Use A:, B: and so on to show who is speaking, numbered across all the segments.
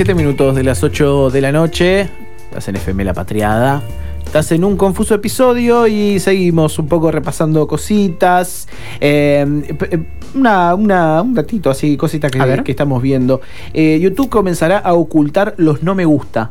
A: 27 minutos de las 8 de la noche. Estás en FM La Patriada. Estás en un confuso episodio y seguimos un poco repasando cositas. Eh, p- eh, una, una- un ratito así, cositas que estamos viendo. Eh, YouTube comenzará a ocultar los no me gusta.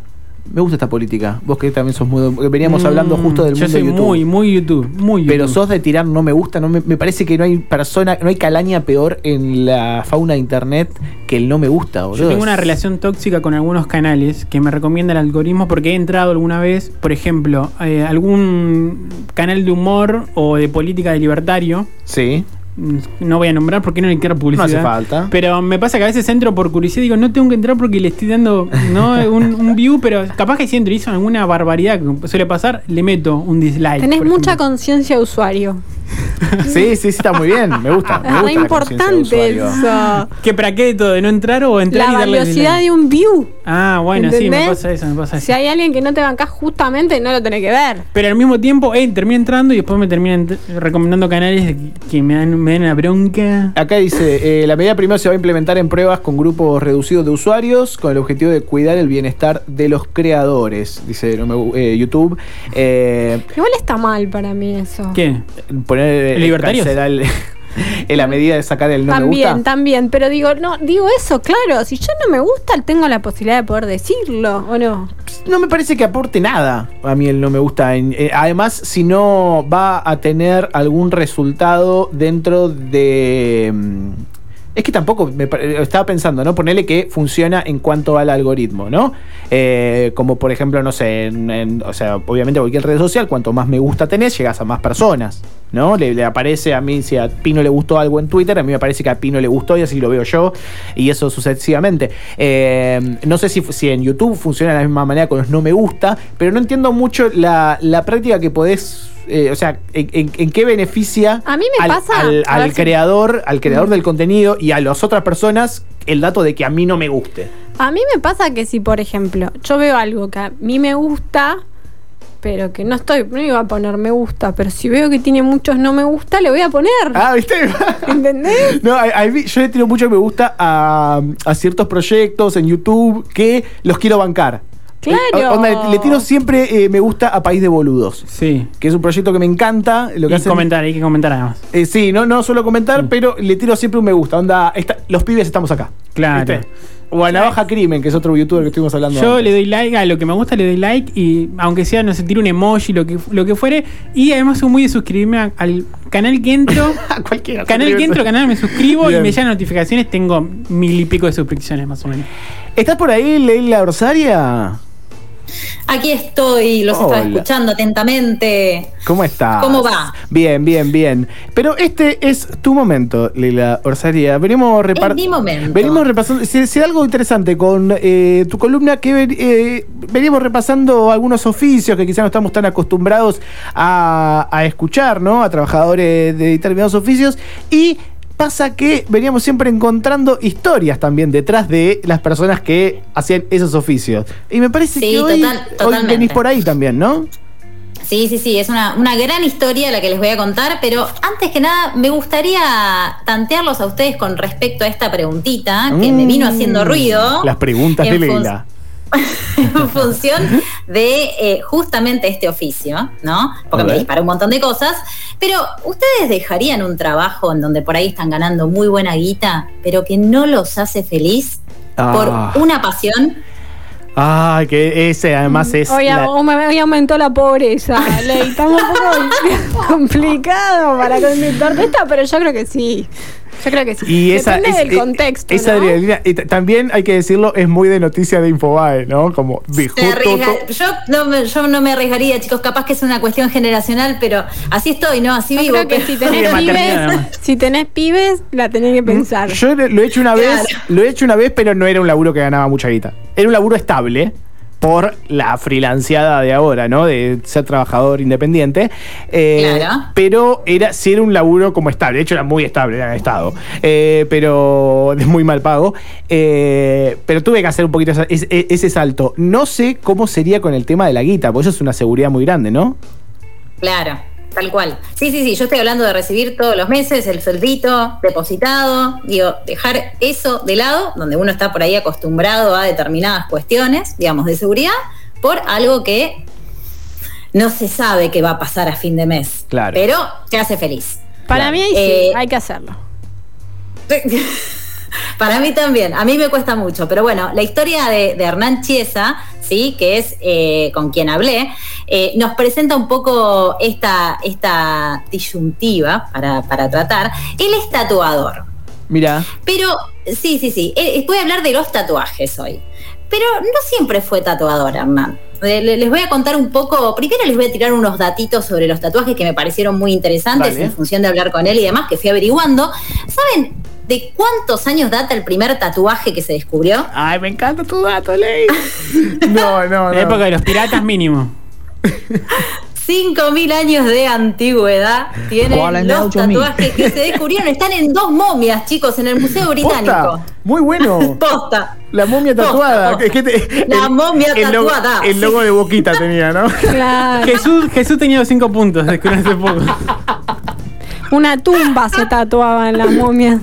A: Me gusta esta política. Vos que también sos muy. Veníamos hablando
B: Mm,
A: justo del
B: Yo
A: mundo
B: soy
A: de YouTube.
B: muy, muy YouTube. Muy YouTube.
A: Pero sos de tirar no me gusta, no me, me parece que no hay persona, no hay calaña peor en la fauna de internet que el no me gusta, boludo.
B: Yo tengo una relación tóxica con algunos canales que me recomienda el algoritmo porque he entrado alguna vez, por ejemplo, eh, algún canal de humor o de política de libertario.
A: Sí.
B: No voy a nombrar porque no le quiero publicidad.
A: No hace falta.
B: Pero me pasa que a veces entro por curiosidad y digo, no tengo que entrar porque le estoy dando ¿no? un, un view, pero capaz que si entro y hizo alguna barbaridad que suele pasar, le meto un dislike.
C: Tenés mucha conciencia de usuario.
A: Sí, sí, sí, está muy bien. Me gusta. Me
C: Es
A: gusta de
C: importante eso.
B: ¿Que para qué de todo? ¿De no entrar o entrar
C: La
B: y darle
C: valiosidad
B: dislike?
C: de un view.
B: Ah, bueno, sí, me pasa eso, me pasa eso.
C: Si hay alguien que no te bancás justamente, no lo tenés que ver.
B: Pero al mismo tiempo, eh, termino entrando y después me terminan recomendando canales que me dan, me dan una bronca.
A: Acá dice, eh, la medida primero se va a implementar en pruebas con grupos reducidos de usuarios con el objetivo de cuidar el bienestar de los creadores, dice eh, YouTube. Eh,
C: Igual está mal para mí eso.
B: ¿Qué?
A: poner eh,
B: ¿Libertarios?
A: el- en la medida de sacar el no me
C: también,
A: gusta.
C: también. Pero digo, no, digo eso, claro. Si yo no me gusta, tengo la posibilidad de poder decirlo, ¿o no?
A: No me parece que aporte nada a mí el no me gusta. Eh, además, si no va a tener algún resultado dentro de... Es que tampoco, me estaba pensando, ¿no? Ponerle que funciona en cuanto al algoritmo, ¿no? Eh, como por ejemplo, no sé, en- o sea, obviamente cualquier red social, cuanto más me gusta tenés, llegas a más personas, ¿no? Le, le aparece a mí, si a Pino le gustó algo en Twitter, a mí me parece que a Pino le gustó y así lo veo yo, y eso sucesivamente. Eh, no sé si, si en YouTube funciona de la misma manera con los no me gusta, pero no entiendo mucho la, la práctica que podés. Eh, o sea, en, en- en qué beneficia
C: A mí me
A: al,
C: pasa-
A: al-
C: a
A: al
C: ver si-
A: creador, al creador
C: Mm.
A: del contenido y a las otras personas el dato de que a mí no me guste.
C: A mí me pasa que si, por ejemplo, yo veo algo que a mí me gusta, pero que no estoy, no iba a poner me gusta, pero si veo que tiene muchos no me gusta, le voy a poner.
A: Ah, ¿viste?
C: ¿Entendés?
A: No, yo le tiro mucho me gusta a, a ciertos proyectos en YouTube que los quiero bancar.
C: Claro.
A: Eh, onda, le, tiro siempre eh, me gusta a País de Boludos.
B: Sí.
A: Que es un proyecto que me encanta. Lo que
B: y
A: hacen-
B: comentar, hay que comentar además.
A: Eh, sí, no, no suelo comentar, pero le tiro siempre un me gusta. Onda, esta- los pibes estamos acá.
B: Claro.
A: ¿Viste? O a Navaja Crimen, que es otro youtuber que estuvimos hablando.
B: Yo
A: antes.
B: le doy like a lo que me gusta, le doy like y aunque sea, no sé, tiro un emoji, lo que, lo que fuere. Y además soy muy de suscribirme a- al canal que entro.
A: A cualquiera.
B: canal que entro, canal me suscribo
A: Bien.
B: y me llegan notificaciones. Tengo mil y pico de suscripciones más o menos.
A: ¿Estás por ahí, Leila Orsaria?
D: Aquí estoy, los estaba
A: Hola.
D: escuchando atentamente.
A: ¿Cómo estás?
D: ¿Cómo va?
A: Bien, bien, bien. Pero este es tu momento, Leila Orsaria. Venimos repar-
D: Es mi momento.
A: Venimos repasando. Si, si algo interesante con eh, tu columna, que eh, venimos repasando algunos oficios que quizás no estamos tan acostumbrados a, a escuchar, ¿no? A trabajadores de determinados oficios. Y pasa que veníamos siempre encontrando historias también detrás de las personas que hacían esos oficios. Y me parece
D: Sí,
A: que hoy,
D: total-
A: hoy venís por ahí también, ¿no?
D: Sí, sí, sí, es una, una gran historia la que les voy a contar, pero antes que nada me gustaría tantearlos a ustedes con respecto a esta preguntita que me vino haciendo ruido.
A: Mm. Las preguntas de Leila.
D: En función de eh, justamente este oficio, ¿no? Porque me disparó un montón de cosas. Pero, ¿ustedes dejarían un trabajo en donde por ahí están ganando muy buena guita, pero que no los hace feliz
A: Ah.
D: por una pasión?
A: Ay, que ese además es.
C: Hoy,
A: la-
C: hoy me- hoy aumentó la pobreza, Ley. Está un poco complicado para contestarte esta, pero yo creo que sí. Yo creo que sí.
A: Y esa
C: Depende
A: es-
C: del
A: eh,
C: contexto.
A: Esa
C: ¿no?
A: adrenalina, y t- también hay que decirlo, es muy de noticia de Infobae, ¿no? Como dijo
D: yo, no me, yo no me arriesgaría, chicos. Capaz que es una cuestión generacional, pero así estoy, ¿no? Así
C: Yo
D: vivo.
C: creo que
D: pero-
C: si tenés pibes, si tenés pibes, la tenés que pensar.
A: Yo lo he hecho una vez, lo he hecho una vez, pero no era un laburo que ganaba mucha guita. Era un laburo estable por la freelanceada de ahora, ¿no? De ser trabajador independiente. Eh,
D: Claro.
A: Pero era, sí era un laburo como estable. De hecho, era muy estable, era en estado. Eh, pero de muy mal pago. Eh, pero tuve que hacer un poquito ese, ese salto. No sé cómo sería con el tema de la guita, porque eso es una seguridad muy grande, ¿no?
D: Claro, Tal cual. Sí, sí, sí, yo estoy hablando de recibir todos los meses el sueldito depositado, digo, dejar eso de lado, donde uno está por ahí acostumbrado a determinadas cuestiones, digamos, de seguridad, por algo que no se sabe qué va a pasar a fin de mes.
A: Claro.
D: Pero te hace feliz.
C: Para mí ahí
D: Eh,
C: sí, hay que hacerlo.
D: Para mí también, a mí me cuesta mucho, pero bueno, la historia de, de Hernán Chiesa, ¿sí? que es eh, con quien hablé, eh, nos presenta un poco esta, esta disyuntiva para, para tratar. Él es tatuador,
A: Mira,
D: pero sí, sí, sí, eh, voy a hablar de los tatuajes hoy. Pero no siempre fue tatuador, Hernán. Le- Les voy a contar un poco, primero les voy a tirar unos datitos sobre los tatuajes que me parecieron muy interesantes en función de hablar con él y demás, que fui averiguando. ¿Saben de cuántos años data el primer tatuaje que se descubrió?
A: ay, me encanta tu dato, Ley. No, no,
B: La época
A: no.
B: de los piratas mínimo.
D: 5.000 años de antigüedad tienen
E: ¿Cuál es de
D: los
E: 8.000?
D: tatuajes que se descubrieron. Están en dos momias, chicos, en el Museo Británico.
A: Posta, Muy bueno.
D: Posta.
A: La momia tatuada.
D: posta.
A: Es que te-
D: La momia
A: el logo-
D: tatuada,
A: El logo
D: sí.
A: de boquita tenía, ¿no?
C: Claro.
B: Jesús, Jesús tenía los cinco puntos, descubrí hace poco.
C: Una tumba se tatuaba en la momia.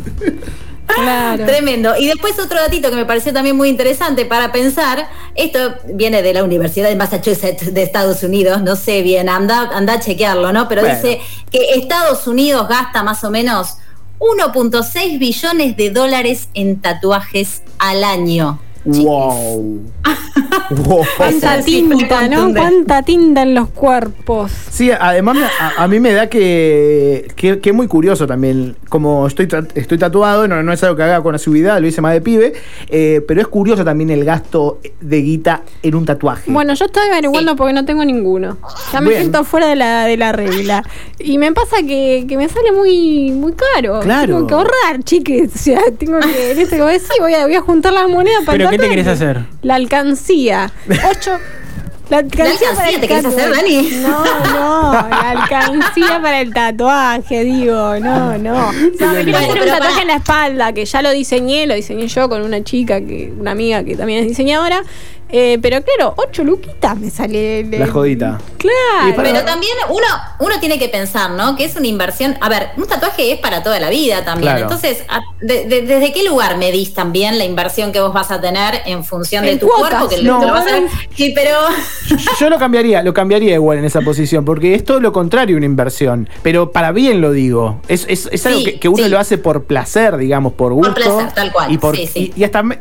C: Claro.
D: Tremendo. Y después otro datito que me pareció también muy interesante para pensar, esto viene de la Universidad de Massachusetts de Estados Unidos, no sé bien, anda, anda a chequearlo, ¿no? Pero
A: Bueno.
D: dice que Estados Unidos gasta más o menos 1.6 billones de dólares en tatuajes al año.
A: Wow. wow.
C: Cuánta tinta, ¿no? Cuánta tinta en los cuerpos.
A: Sí, además a, a mí me da que, que, que es muy curioso también. Como estoy, estoy tatuado, no, no es algo que haga con asiduidad, lo hice más de pibe, eh, pero es curioso también el gasto de guita en un tatuaje.
C: Bueno, yo estoy averiguando porque no tengo ninguno. Ya me
A: Bien.
C: siento fuera de la, de la regla. Y me pasa que, que me sale muy, muy caro.
A: Claro.
C: Tengo que ahorrar, chiques. O sea, tengo que. En este momento sí, voy a, voy a juntar las monedas para
B: ¿Pero
C: el
B: qué te querés hacer?
C: La alcancía. Ocho. La alcancía,
D: alcancía
C: para el
D: te querés hacer,
C: tatuaje.
D: Dani?
C: No, no, la alcancía para el tatuaje, digo, no, no. No, me quiero hacer un tatuaje
D: para-
C: en la espalda, que ya lo diseñé, lo diseñé yo con una chica, que una amiga que también es diseñadora. Eh, pero claro, ocho luquitas me sale. el-
A: La jodita.
C: Claro.
A: Para-
D: Pero también uno, uno tiene que pensar, ¿no? Que es una inversión. A ver, un tatuaje es para toda la vida también.
A: Claro.
D: Entonces, a- de- de- ¿desde qué lugar medís también la inversión que vos vas a tener en función de
C: En
D: tu
C: cuotas.
D: cuerpo? Que
A: No.
D: te lo vas a Sí, pero.
A: Yo, yo lo cambiaría, lo cambiaría igual en esa posición, porque es todo lo contrario una inversión. Pero para bien lo digo. Es, es, es algo
D: Sí,
A: que, que uno
D: sí.
A: lo hace por placer, digamos, por gusto.
D: placer, tal cual,
A: Y, por,
D: sí, sí.
A: y, y hasta me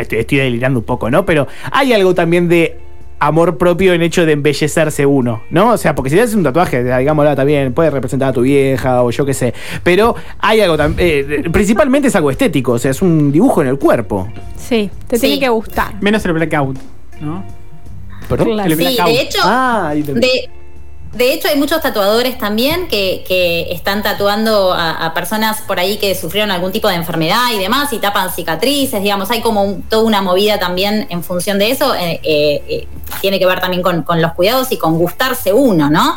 A: estoy, estoy delirando un poco, ¿no? Pero hay algo también de amor propio en hecho de embellecerse uno, ¿no? O sea, porque si te haces un tatuaje, digamos, está bien, puede representar a tu vieja o yo qué sé. Pero hay algo también, principalmente es algo estético, o sea, es un dibujo en el cuerpo.
C: Sí, te
D: Sí.
C: tiene que gustar.
B: Menos el blackout, ¿no?
A: ¿Perdón?
C: Claro.
B: El
D: Sí,
B: blackout.
D: de hecho.
A: Ah, ahí te-
D: De, de hecho, hay muchos tatuadores también que, que están tatuando a, personas por ahí que sufrieron algún tipo de enfermedad y demás y tapan cicatrices, digamos, hay como toda una movida también en función de eso. eh, eh, eh, tiene que ver también con, con los cuidados y con gustarse uno, ¿no?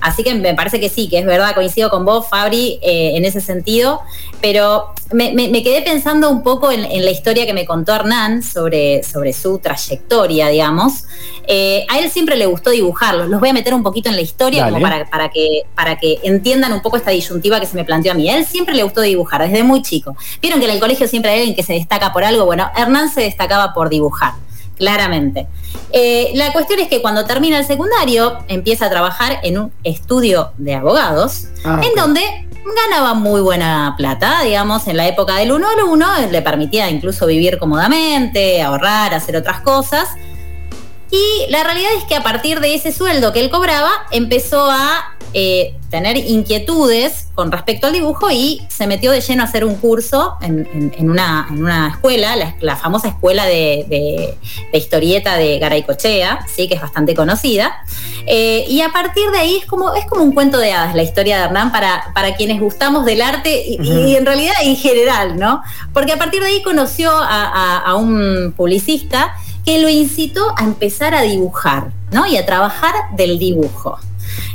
D: Así que me parece que sí, que es verdad, coincido con vos, Fabri, eh, en ese sentido, pero me, me- me quedé pensando un poco en, en la historia que me contó Hernán sobre, sobre su trayectoria, digamos. Eh, a él siempre le gustó dibujarlo. Los voy a meter un poquito en la historia
A: Dale.
D: como para, para, que, para que entiendan un poco esta disyuntiva que se me planteó a mí. A él siempre le gustó dibujar, desde muy chico. Vieron que en el colegio siempre hay alguien que se destaca por algo. Bueno, Hernán se destacaba por dibujar claramente. Eh, la cuestión es que cuando termina el secundario empieza a trabajar en un estudio de abogados,
A: Ah,
D: en donde ganaba muy buena plata, digamos, en la época del 1 al 1, le permitía incluso vivir cómodamente, ahorrar, hacer otras cosas. Y la realidad es que a partir de ese sueldo que él cobraba, empezó a eh, tener inquietudes con respecto al dibujo y se metió de lleno a hacer un curso en, en- en una, en una escuela, la, la famosa escuela de, de- de historieta de Garaycochea, ¿sí? que es bastante conocida. Eh, y a partir de ahí es como, es como un cuento de hadas la historia de Hernán para, para quienes gustamos del arte y, y en realidad en general, ¿no? Porque a partir de ahí conoció a, a- a un publicista que lo incitó a empezar a dibujar, ¿no? Y a trabajar del dibujo.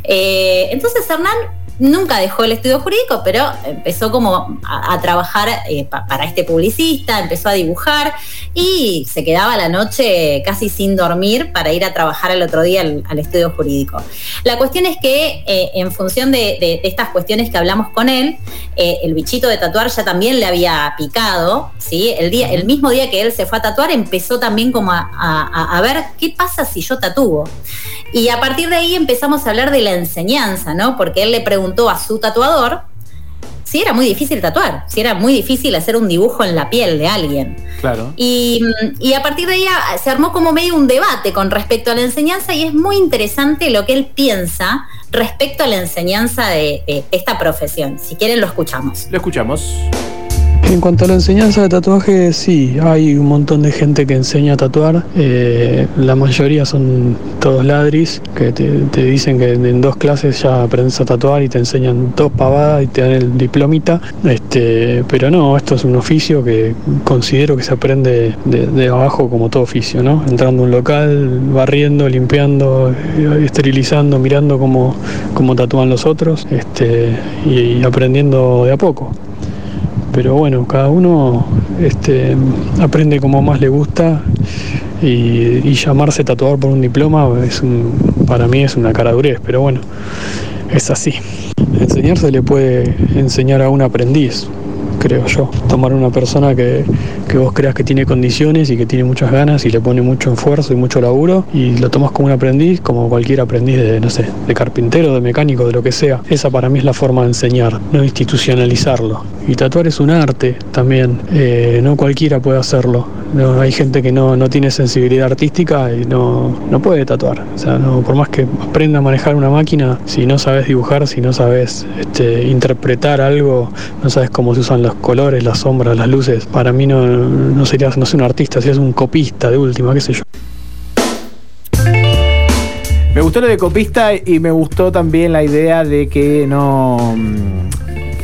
D: Eh, entonces Hernán nunca dejó el estudio jurídico, pero empezó como a, trabajar eh, para este publicista, empezó a dibujar y se quedaba la noche casi sin dormir para ir a trabajar el otro día al, estudio jurídico. La cuestión es que eh, en función de, estas cuestiones que hablamos con él, eh, el bichito de tatuar ya también le había picado, ¿sí? El, día, el mismo día que él se fue a tatuar empezó también como a, a ver qué pasa si yo tatúo. Y a partir de ahí empezamos a hablar de la enseñanza, ¿no? Porque él le preguntó a su tatuador si era muy difícil tatuar, si era muy difícil hacer un dibujo en la piel de alguien.
A: Claro.
D: Y, a partir de ahí ah, se armó como medio un debate con respecto a la enseñanza y es muy interesante lo que él piensa respecto a la enseñanza de esta profesión. Si quieren lo escuchamos.
A: Lo escuchamos.
E: En cuanto a la enseñanza de tatuaje, sí, hay un montón de gente que enseña a tatuar. Eh, la mayoría son todos ladris, que te, dicen que en dos clases ya aprendes a tatuar y te enseñan dos pavadas y te dan el diplomita. Este, pero no, esto es un oficio que considero que se aprende de, abajo como todo oficio, ¿no? Entrando a un local, barriendo, limpiando, esterilizando, mirando cómo, cómo tatúan los otros este, y aprendiendo de a poco pero bueno, cada uno este, aprende como más le gusta y, llamarse tatuador por un diploma es para mí es una caradurez, pero bueno, es así. Enseñarse le puede enseñar a un aprendiz, creo yo. Tomar una persona que, vos creas que tiene condiciones y que tiene muchas ganas y le pone mucho esfuerzo y mucho laburo y lo tomas como un aprendiz, como cualquier aprendiz de, no sé, de carpintero, de mecánico, de lo que sea. Esa para mí es la forma de enseñar, no institucionalizarlo. Y tatuar es un arte también, eh, no cualquiera puede hacerlo. No, hay gente que no, tiene sensibilidad artística y no, no puede tatuar. O sea, no, por más que aprenda a manejar una máquina, si no sabes dibujar, si no sabes este, interpretar algo, no sabes cómo se usan los colores, las sombras, las luces, para mí no, no serías, no sé, un artista, serías un copista de última, qué sé yo.
A: Me gustó lo de copista y me gustó también la idea de que no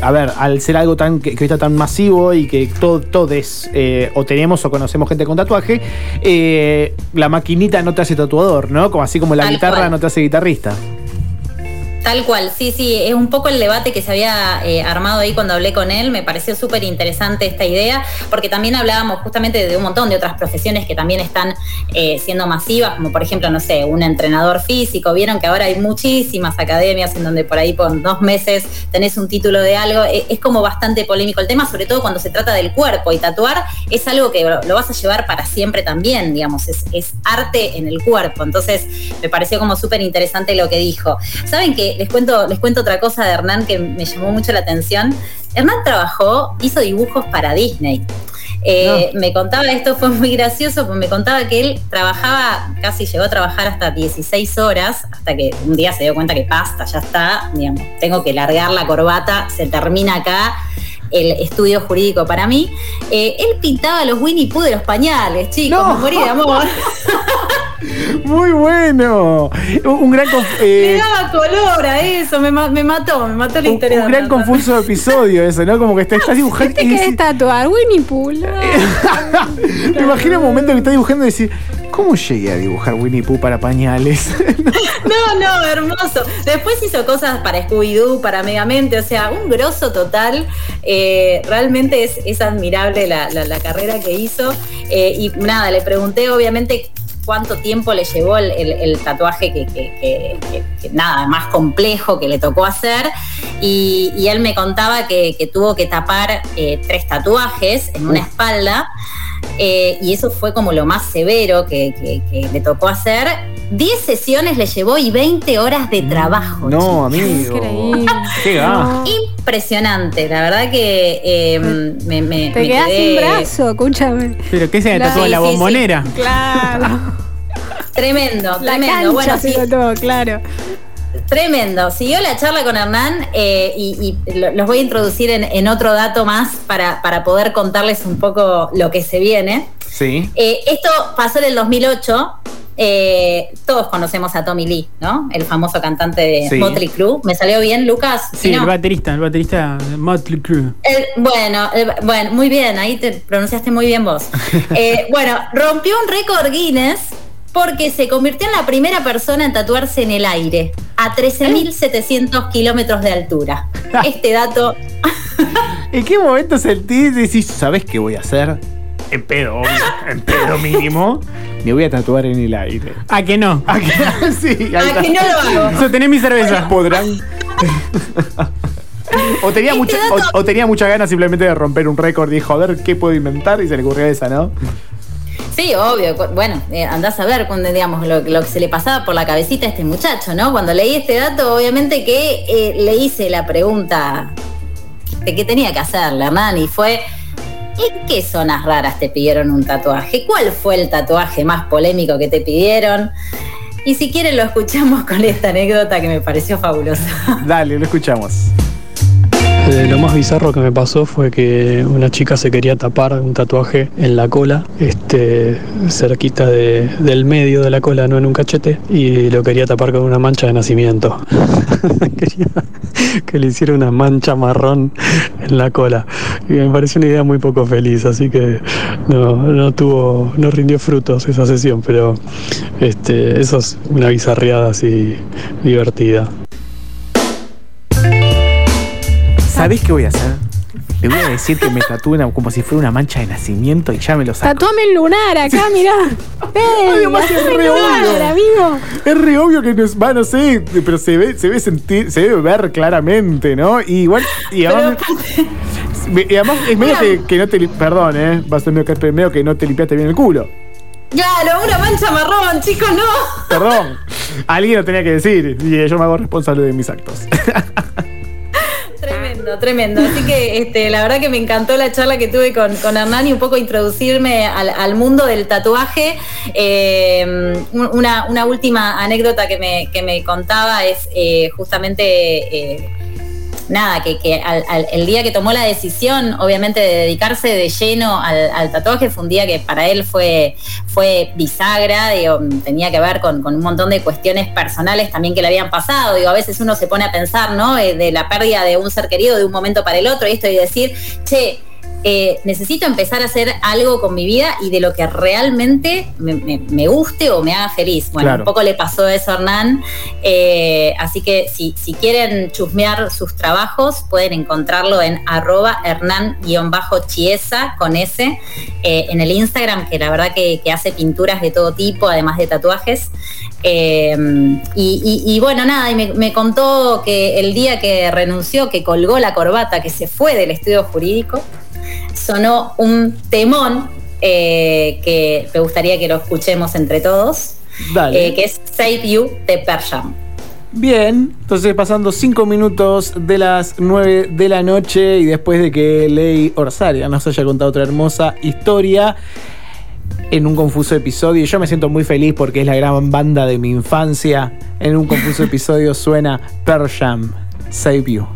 A: a ver, al ser algo tan que, está tan masivo y que todo, todos eh, o tenemos o conocemos gente con tatuaje, eh, la maquinita no te hace tatuador, ¿no? Como así como la guitarra no te hace guitarrista.
D: Tal cual, sí, sí, es un poco el debate que se había eh, armado ahí cuando hablé con él, me pareció súper interesante esta idea, porque también hablábamos justamente de un montón de otras profesiones que también están eh, siendo masivas, como por ejemplo, no sé, un entrenador físico, vieron que ahora hay muchísimas academias en donde por ahí por dos meses tenés un título de algo, e, es como bastante polémico el tema, sobre todo cuando se trata del cuerpo, y tatuar es algo que lo, vas a llevar para siempre también, digamos, es, es arte en el cuerpo, entonces me pareció como súper interesante lo que dijo. ¿Saben que les cuento, les cuento otra cosa de Hernán que me llamó mucho la atención. Hernán trabajó, hizo dibujos para Disney. Eh, me contaba, esto fue muy gracioso, porque me contaba que él trabajaba, casi llegó a trabajar hasta 16 horas, hasta que un día se dio cuenta que basta, ya está, digamos, tengo que largar la corbata, se termina acá el estudio jurídico para mí. Eh, él pintaba los Winnie Pooh de los pañales, chicos, me morí de amor.
A: Muy bueno. Un gran.
D: Eh, me daba color a eso, me, me, mató, me mató la historia.
A: Un, un gran confuso episodio eso, ¿no? Como que estás dibujando.
C: ¿Qué te querés tatuar? Winnie Pooh.
A: Me imagino un momento que estás dibujando y decís, ¿cómo llegué a dibujar Winnie Pooh para pañales?
D: no, no, hermoso. Después hizo cosas para Scooby-Doo, para Megamente, o sea, un grosso total. Eh, realmente es, es admirable la, la, carrera que hizo. Eh, y nada, le pregunté obviamente cuánto tiempo le llevó el, tatuaje que, nada más complejo que le tocó hacer. Y, él me contaba que, tuvo que tapar eh, tres tatuajes en una espalda. Eh, y eso fue como lo más severo que, le tocó hacer. 10 sesiones le llevó y 20 horas de trabajo.
A: No, amigo. Increíble. Qué
D: Impresionante. La verdad que eh, me, me,
C: Te quedás sin brazo, escúchame.
B: ¿Pero qué se le tatuó la bombonera?
C: Claro.
D: tremendo, tremendo. bueno,
C: sí. todo, claro.
D: Tremendo. Siguió la charla con Hernán eh, y, los voy a introducir en, otro dato más para, para, poder contarles un poco lo que se viene.
A: Sí.
D: Eh, esto pasó en el 2008. Eh, todos conocemos a Tommy Lee, ¿no? El famoso cantante de Motley Crue. ¿Me salió bien, Lucas?
B: Sí, el baterista, el baterista de Motley Crue.
D: bueno, bueno, muy bien, ahí te pronunciaste muy bien vos. bueno, rompió un récord Guinness porque se convirtió en la primera persona en tatuarse en el aire. a 13.700 kilómetros de altura. Este dato
A: ¿En qué momento sentís y decís, ¿sabes qué voy a hacer? En pedo, en pedo mínimo. Me voy a tatuar en el aire.
B: ¿A que no?
A: ¿A que, sí,
D: a que no lo hago.
B: Sostené mi cerveza.
A: podrán. o, tenía
D: Este
A: mucha,
D: dato-
A: o, o tenía muchas ganas simplemente de romper un récord y dijo, a ver qué puedo inventar y se le ocurrió esa, ¿no?
D: Sí, obvio. Bueno, eh, andás a ver cuando, digamos, lo, que se le pasaba por la cabecita a este muchacho, ¿no? Cuando leí este dato, obviamente que eh, le hice la pregunta de qué tenía que hacerle, Hernán, y fue. ¿En qué zonas raras te pidieron un tatuaje? ¿Cuál fue el tatuaje más polémico que te pidieron? Y si quieren lo escuchamos con esta anécdota que me pareció fabulosa.
A: Dale, lo escuchamos.
E: Eh, lo más bizarro que me pasó fue que una chica se quería tapar un tatuaje en la cola, este, cerquita de- del medio de la cola, no en un cachete, y lo quería tapar con una mancha de nacimiento. quería que le hiciera una mancha marrón en la cola. Y me pareció una idea muy poco feliz, así que no, no tuvo, no rindió frutos esa sesión, pero este, eso es una bizarreada así divertida.
A: ¿Sabés qué voy a hacer? Le voy a decir que me tatúe una- como si fuera una mancha de nacimiento y ya me lo saco.
C: Tatuame el lunar acá, mirá. ¡Ey!
A: Además es re
C: lunar,
A: obvio.
C: amigo!
A: Es re obvio que no es, va, no sé, pero se ve, se ve sentir, se debe ver claramente, ¿no? Y igual, y además, me- y además es medio que, que no te, perdón, eh, va a ser medio que, medio que no te limpiaste bien el culo.
D: Claro, una mancha marrón, chicos, no.
A: Perdón. Alguien lo tenía que decir y yo me hago responsable de mis actos.
D: Tremendo. Así que este, la verdad que me encantó la charla que tuve con, con Hernán y un poco introducirme al, mundo del tatuaje. Eh, un- una, última anécdota que me, que me contaba es eh, justamente... Nada, que, al- al- el día que tomó la decisión, obviamente, de dedicarse de lleno al, al tatuaje, fue un día que para él fue, fue bisagra, digo, tenía que ver con, con un montón de cuestiones personales también que le habían pasado. Digo, a veces uno se pone a pensar, ¿no? Eh, De la pérdida de un ser querido de un momento para el otro, y esto y decir, che, eh, necesito empezar a hacer algo con mi vida y de lo que realmente me, me- me guste o me haga feliz. Bueno,
A: Claro.
D: un poco le pasó eso a Hernán. eh, así que si, si quieren chusmear sus trabajos, pueden encontrarlo en arroba hernán-chiesa con S eh, en el Instagram, que la verdad que, que hace pinturas de todo tipo, además de tatuajes. Eh, y, y- y bueno, nada, y me, me contó que el día que renunció, que colgó la corbata, que se fue del estudio jurídico, sonó un temón eh, que me gustaría que lo escuchemos entre todos,
A: Dale.
D: eh, que es Save You de Pearl Jam.
A: Bien, entonces pasando 5 minutos de las 9 de la noche y después de que Ley Orsaria nos haya contado otra hermosa historia en un confuso episodio, yo me siento muy feliz porque es la gran banda de mi infancia. En un confuso episodio suena Pearl Jam, Save You.